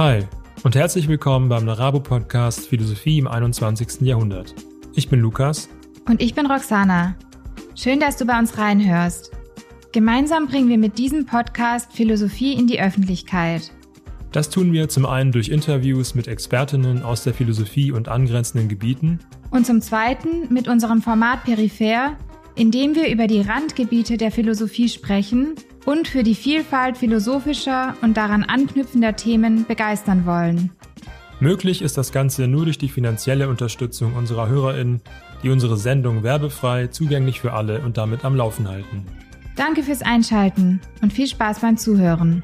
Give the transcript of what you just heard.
Hi und herzlich willkommen beim Narabo Podcast Philosophie im 21. Jahrhundert. Ich bin Lukas. Und ich bin Roxana. Schön, dass du bei uns reinhörst. Gemeinsam bringen wir mit diesem Podcast Philosophie in die Öffentlichkeit. Das tun wir zum einen durch Interviews mit Expertinnen aus der Philosophie und angrenzenden Gebieten. Und zum zweiten mit unserem Format Peripher, in dem wir über die Randgebiete der Philosophie sprechen und für die Vielfalt philosophischer und daran anknüpfender Themen begeistern wollen. Möglich ist das Ganze nur durch die finanzielle Unterstützung unserer HörerInnen, die unsere Sendung werbefrei, zugänglich für alle und damit am Laufen halten. Danke fürs Einschalten und viel Spaß beim Zuhören.